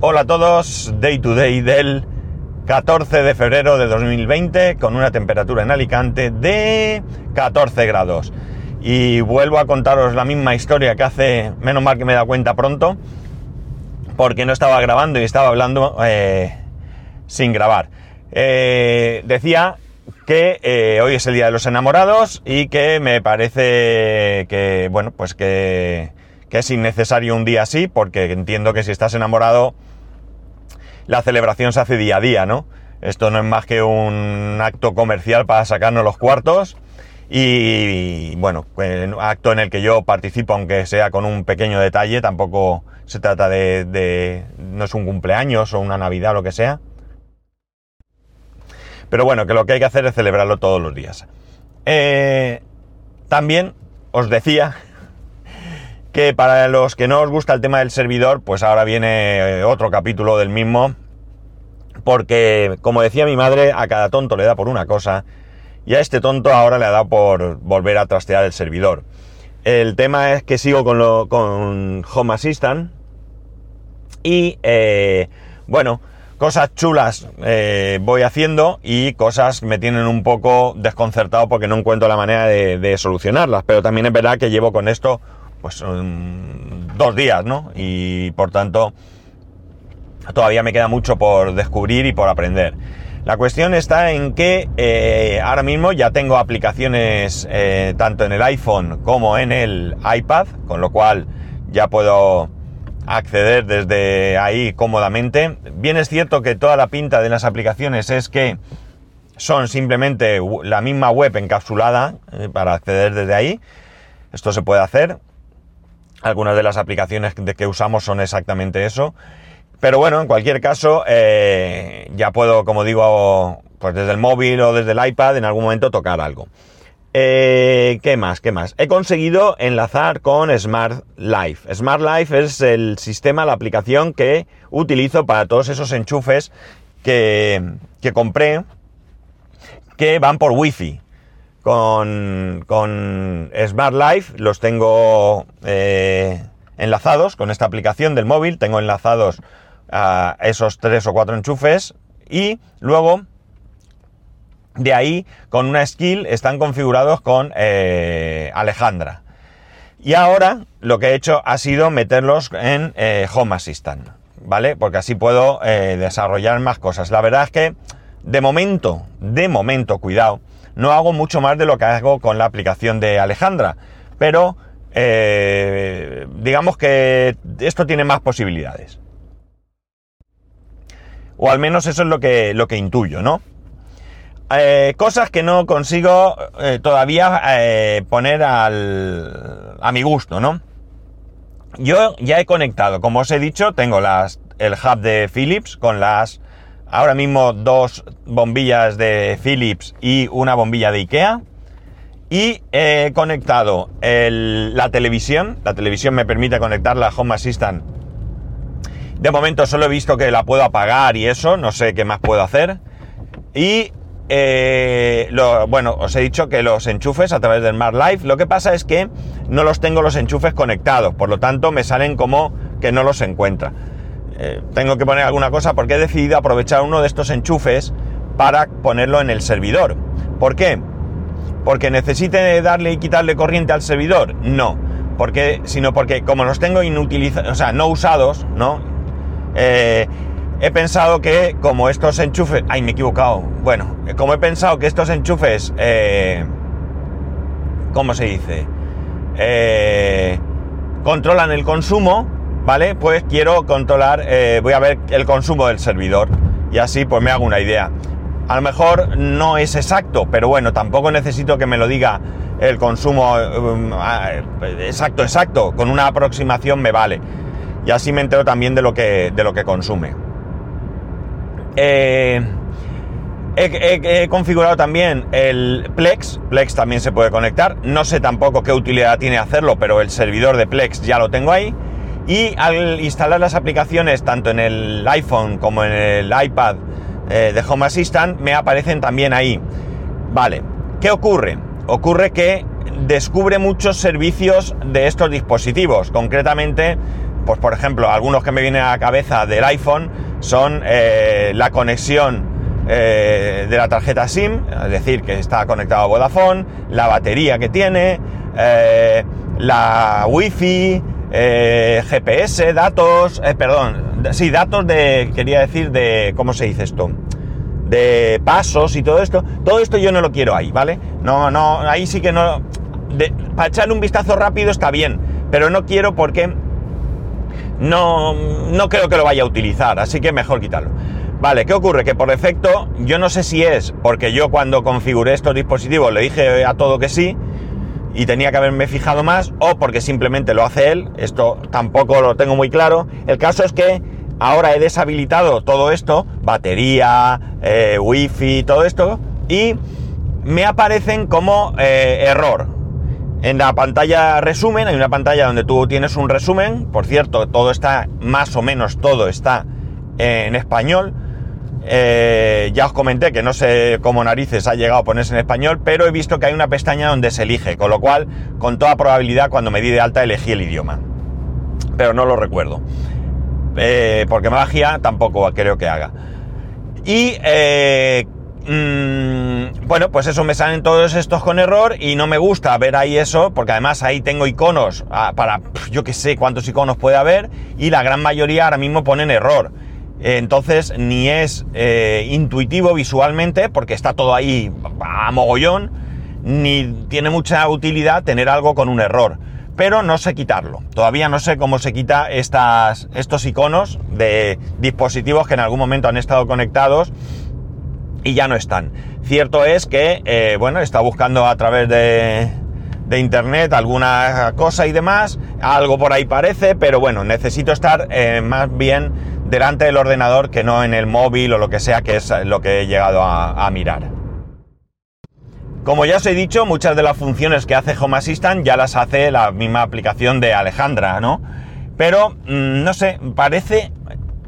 Hola a todos, Day to Day del 14 de febrero de 2020 con una temperatura en Alicante de 14 grados. Y vuelvo a contaros la misma historia que hace, menos mal que me he dado cuenta pronto, porque no estaba grabando y estaba hablando eh, sin grabar. Eh, decía que eh, hoy es el Día de los Enamorados y que me parece que, bueno, pues que, que es innecesario un día así, porque entiendo que si estás enamorado, la celebración se hace día a día, ¿no? Esto no es más que un acto comercial para sacarnos los cuartos y, bueno, acto en el que yo participo, aunque sea con un pequeño detalle, tampoco se trata de, de no es un cumpleaños o una Navidad o lo que sea. Pero bueno, que lo que hay que hacer es celebrarlo todos los días. Eh, también os decía que para los que no os gusta el tema del servidor, pues ahora viene eh, otro capítulo del mismo, porque como decía mi madre, a cada tonto le da por una cosa, y a este tonto ahora le ha dado por volver a trastear el servidor. El tema es que sigo con, lo, con Home Assistant y eh, bueno, cosas chulas eh, voy haciendo y cosas me tienen un poco desconcertado porque no encuentro la manera de, de solucionarlas. Pero también es verdad que llevo con esto pues dos días, ¿no? Y por tanto todavía me queda mucho por descubrir y por aprender. La cuestión está en que eh, ahora mismo ya tengo aplicaciones eh, tanto en el iPhone como en el iPad, con lo cual ya puedo acceder desde ahí cómodamente. Bien es cierto que toda la pinta de las aplicaciones es que son simplemente la misma web encapsulada eh, para acceder desde ahí. Esto se puede hacer. Algunas de las aplicaciones que usamos son exactamente eso. Pero bueno, en cualquier caso, eh, ya puedo, como digo, pues desde el móvil o desde el iPad en algún momento tocar algo. Eh, ¿Qué más? ¿Qué más? He conseguido enlazar con Smart Life. Smart Life es el sistema, la aplicación que utilizo para todos esos enchufes que, que compré que van por Wi-Fi. Con, Smart Life los tengo eh, enlazados con esta aplicación del móvil. Tengo enlazados a esos tres o cuatro enchufes y luego de ahí con una skill están configurados con eh, Alejandra. Y ahora lo que he hecho ha sido meterlos en eh, Home Assistant, ¿vale? Porque así puedo desarrollar más cosas. La verdad es que de momento, de momento, cuidado, no hago mucho más de lo que hago con la aplicación de Alejandra, pero eh, digamos que esto tiene más posibilidades. O al menos eso es lo que, lo que intuyo, ¿no? Eh, cosas que no consigo eh, todavía poner al, a mi gusto, ¿no? Yo ya he conectado, como os he dicho, tengo el hub de Philips con las, ahora mismo dos bombillas de Philips y una bombilla de Ikea. Y he conectado la televisión, la televisión me permite conectar la Home Assistant. De momento solo he visto que la puedo apagar y eso, no sé qué más puedo hacer. Y eh, bueno, os he dicho que los enchufes a través del Smart Life, lo que pasa es que no los tengo los enchufes conectados, por lo tanto me salen como que no los encuentra. Eh, tengo que poner alguna cosa porque he decidido aprovechar uno de estos enchufes para ponerlo en el servidor. ¿Por qué? Porque necesite darle y quitarle corriente al servidor. No, porque, sino porque como los tengo inutilizados, o sea, no usados, ¿no? Eh, he pensado que como estos enchufes... ¡Ay, me he equivocado! Bueno, como he pensado que estos enchufes... Eh, ¿Cómo se dice? Eh, controlan el consumo, ¿vale? Pues quiero controlar... Eh, voy a ver el consumo del servidor. Y así pues me hago una idea. A lo mejor no es exacto, pero bueno, tampoco necesito que me lo diga el consumo um, exacto, exacto. Con una aproximación me vale. Y así me entero también de lo que, de lo que consume. Eh, he, configurado también el Plex. Plex también se puede conectar. No sé tampoco qué utilidad tiene hacerlo, pero el servidor de Plex ya lo tengo ahí. Y al instalar las aplicaciones tanto en el iPhone como en el iPad eh, de Home Assistant, me aparecen también ahí. Vale, ¿qué ocurre? Ocurre que descubre muchos servicios de estos dispositivos. Concretamente, pues por ejemplo, algunos que me vienen a la cabeza del iPhone son eh, la conexión eh, de la tarjeta SIM, es decir, que está conectado a Vodafone, la batería que tiene, la Wi-Fi, GPS, datos, perdón, sí, datos de, quería decir, de, ¿cómo se dice esto? De pasos y todo esto. Todo esto yo no lo quiero ahí, ¿vale? No, no, ahí sí que no. para echarle un vistazo rápido está bien, pero no quiero porque no, no creo que lo vaya a utilizar, así que mejor quitarlo. Vale, ¿qué ocurre? Que por defecto, yo no sé si es porque yo cuando configuré estos dispositivos le dije a todo que sí y tenía que haberme fijado más o porque simplemente lo hace él, esto tampoco lo tengo muy claro. El caso es que ahora he deshabilitado todo esto, batería, eh, wifi, todo esto, y me aparecen como eh, error. En la pantalla resumen, hay una pantalla donde tú tienes un resumen, por cierto, todo está, más o menos todo está en español. Eh, ya os comenté que no sé cómo narices ha llegado a ponerse en español, pero he visto que hay una pestaña donde se elige, con lo cual, con toda probabilidad, cuando me di de alta elegí el idioma. Pero no lo recuerdo. Eh, porque magia tampoco creo que haga. Y eh, Mm, bueno, pues eso me salen todos estos con error y no me gusta ver ahí eso, porque además ahí tengo iconos ah, para yo que sé cuántos iconos puede haber y la gran mayoría ahora mismo ponen error. Entonces ni es eh, intuitivo visualmente porque está todo ahí a mogollón, ni tiene mucha utilidad tener algo con un error. Pero no sé quitarlo. Todavía no sé cómo se quita estas, estos iconos de dispositivos que en algún momento han estado conectados y ya no están. Cierto es que, eh, bueno, está buscando a través de, de, internet alguna cosa y demás, algo por ahí parece, pero bueno, necesito estar eh, más bien delante del ordenador que no en el móvil o lo que sea, que es lo que he llegado a, mirar. Como ya os he dicho, muchas de las funciones que hace Home Assistant ya las hace la misma aplicación de Alejandra, ¿no? Pero, mm, no sé, parece,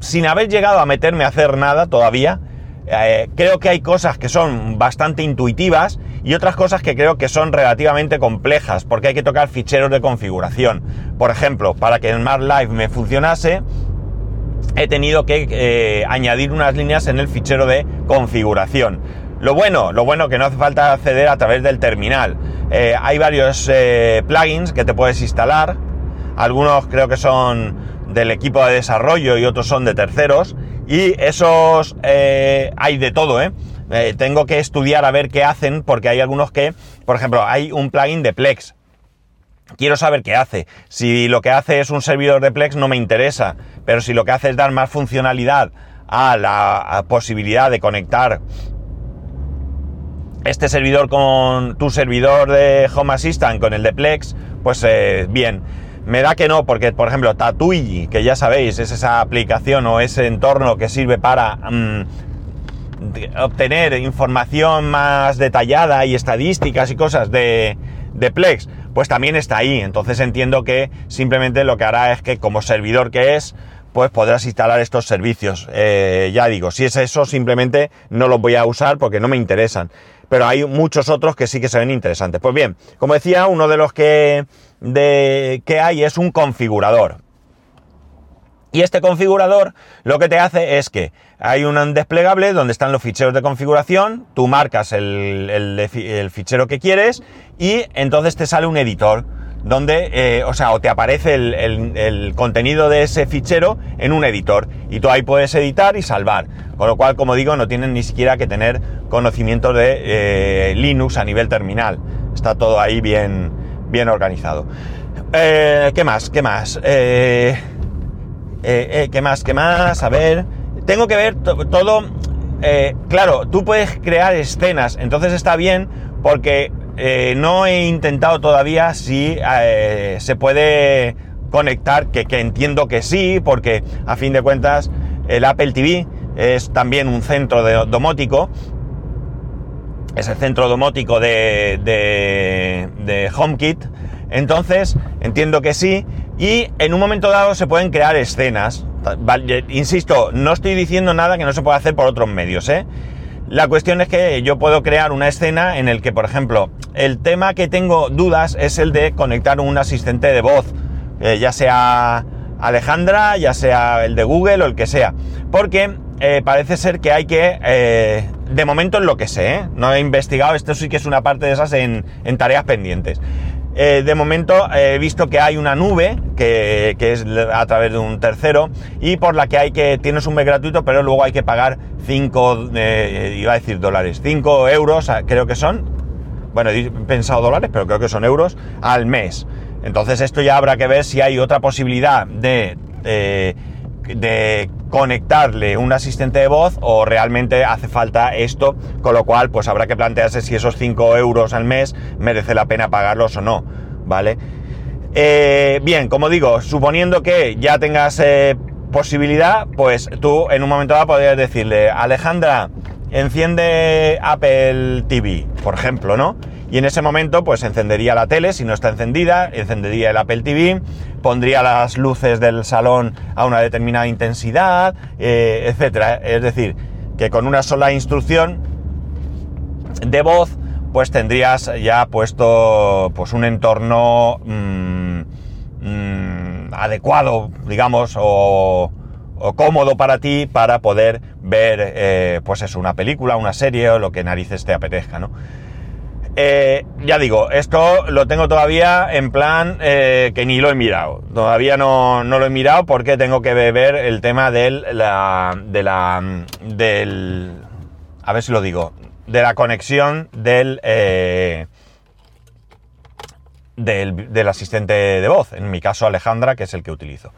sin haber llegado a meterme a hacer nada todavía, eh, creo que hay cosas que son bastante intuitivas y otras cosas que creo que son relativamente complejas porque hay que tocar ficheros de configuración. Por ejemplo, para que el Smart Live me funcionase, he tenido que eh, añadir unas líneas en el fichero de configuración. Lo bueno, lo bueno que no hace falta acceder a través del terminal. Eh, hay varios plugins que te puedes instalar. Algunos creo que son del equipo de desarrollo y otros son de terceros. Y esos eh, hay de todo, ¿eh? ¿eh? Tengo que estudiar a ver qué hacen, porque hay algunos que, por ejemplo, hay un plugin de Plex. Quiero saber qué hace. Si lo que hace es un servidor de Plex, no me interesa. Pero si lo que hace es dar más funcionalidad a la posibilidad de conectar este servidor con tu servidor de Home Assistant con el de Plex, pues eh, bien. Me da que no, porque por ejemplo Tatuigi, que ya sabéis, es esa aplicación o ese entorno que sirve para mm, obtener información más detallada y estadísticas y cosas de, de, Plex, pues también está ahí. Entonces entiendo que simplemente lo que hará es que como servidor que es, pues podrás instalar estos servicios. Eh, ya digo, si es eso, simplemente no los voy a usar porque no me interesan. Pero hay muchos otros que sí que se ven interesantes. Pues bien, como decía, uno de los que de, que hay es un configurador. Y este configurador lo que te hace es que hay un desplegable donde están los ficheros de configuración, tú marcas el, fichero que quieres y entonces te sale un editor donde, eh, o sea, o te aparece el, contenido de ese fichero en un editor y tú ahí puedes editar y salvar. Con lo cual, como digo, no tienen ni siquiera que tener conocimiento de eh, Linux a nivel terminal. Está todo ahí bien, bien organizado. Eh, ¿Qué más? ¿Qué más? Eh, ¿Qué más? ¿Qué más? A ver. Tengo que ver todo. claro, tú puedes crear escenas, entonces está bien porque no he intentado todavía si se puede conectar, que, entiendo que sí, porque a fin de cuentas el Apple TV es también un centro de domótico es el centro domótico de, de, HomeKit. Entonces, entiendo que sí. Y en un momento dado se pueden crear escenas. Insisto, no estoy diciendo nada que no se pueda hacer por otros medios, ¿eh? La cuestión es que yo puedo crear una escena en el que, por ejemplo, el tema que tengo dudas es el de conectar un asistente de voz, eh, ya sea Alejandra, ya sea el de Google o el que sea. Porque eh, parece ser que hay que, eh, de momento en lo que sé, ¿eh? no he investigado, esto sí que es una parte de esas en, tareas pendientes. De momento he visto que hay una nube que, es a través de un tercero y por la que hay que, tienes un mes gratuito, pero luego hay que pagar 5, iba a decir dólares, 5 euros, creo que son, bueno, he pensado dólares, pero creo que son euros al mes. Entonces esto ya habrá que ver si hay otra posibilidad de, de, conectarle un asistente de voz o realmente hace falta esto, con lo cual pues habrá que plantearse si esos 5 euros al mes merece la pena pagarlos o no, ¿vale? Eh, bien, como digo, suponiendo que ya tengas eh, posibilidad, pues tú en un momento dado podrías decirle, Alejandra, enciende Apple TV, por ejemplo, ¿no? Y en ese momento, pues encendería la tele, si no está encendida, encendería el Apple TV, pondría las luces del salón a una determinada intensidad, eh, etcétera. Es decir, que con una sola instrucción de voz, pues tendrías ya puesto pues un entorno mm, mm, adecuado, digamos, o, cómodo para ti para poder ver, eh, pues eso, una película, una serie o lo que narices te apetezca, ¿no? Eh, ya digo, esto lo tengo todavía en plan eh, que ni lo he mirado. Todavía no, lo he mirado porque tengo que ver el tema del, la, de la, del, a ver si lo digo, de la conexión del, eh, del, del asistente de voz. En mi caso Alejandra, que es el que utilizo.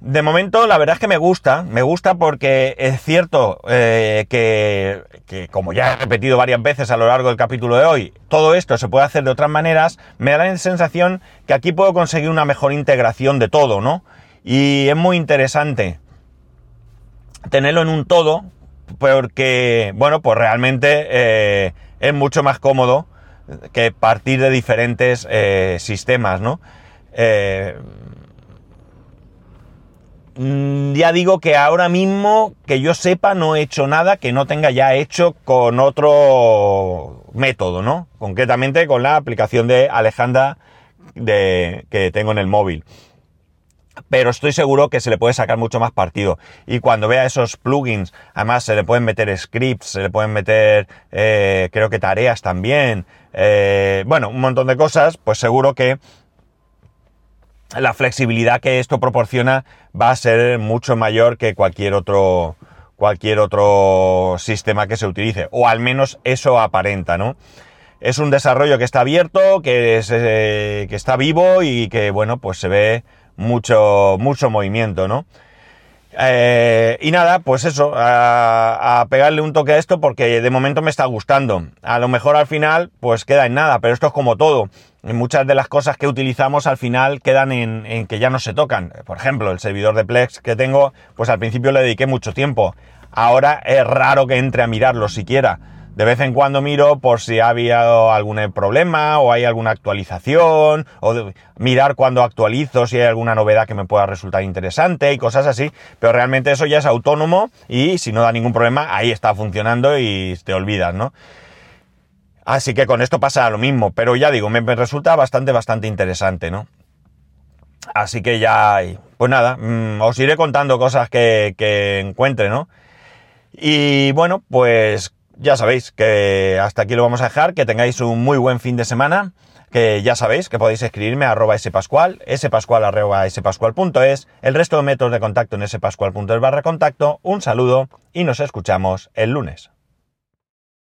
De momento, la verdad es que me gusta, me gusta porque es cierto eh, que, como ya he repetido varias veces a lo largo del capítulo de hoy, todo esto se puede hacer de otras maneras, me da la sensación que aquí puedo conseguir una mejor integración de todo, ¿no? Y es muy interesante tenerlo en un todo, porque, bueno, pues realmente eh, es mucho más cómodo que partir de diferentes eh, sistemas, ¿no? Mm, ya digo que ahora mismo, que yo sepa, no he hecho nada que no tenga ya hecho con otro método, ¿no? Concretamente con la aplicación de Alejandra que tengo en el móvil. Pero estoy seguro que se le puede sacar mucho más partido. Y cuando vea esos plugins, además se le pueden meter scripts, se le pueden meter, eh, creo que tareas también. Eh, bueno, un montón de cosas, pues seguro que la flexibilidad que esto proporciona va a ser mucho mayor que cualquier otro, cualquier otro sistema que se utilice, o al menos eso aparenta, ¿no? Es un desarrollo que está abierto, que, eh, que está vivo y que, bueno, pues se ve mucho, mucho movimiento, ¿no? Eh, y nada, pues eso, a, a, pegarle un toque a esto porque de momento me está gustando. A lo mejor al final, pues queda en nada, pero esto es como todo muchas de las cosas que utilizamos al final quedan en, que ya no se tocan. Por ejemplo, el servidor de Plex que tengo, pues al principio le dediqué mucho tiempo. Ahora es raro que entre a mirarlo siquiera. De vez en cuando miro por si ha habido algún problema o hay alguna actualización, o mirar cuando actualizo si hay alguna novedad que me pueda resultar interesante y cosas así, pero realmente eso ya es autónomo y si no da ningún problema, ahí está funcionando y te olvidas, ¿no? Así que con esto pasa lo mismo, pero ya digo, me, resulta bastante, bastante interesante, ¿no? Así que ya, pues nada, mm, os iré contando cosas que, encuentre, ¿no? Y bueno, pues ya sabéis que hasta aquí lo vamos a dejar, que tengáis un muy buen fin de semana, que ya sabéis que podéis escribirme a arroba spascual, spascual arroba spascual.es, el resto de métodos de contacto en spascual.es barra contacto, un saludo y nos escuchamos el lunes.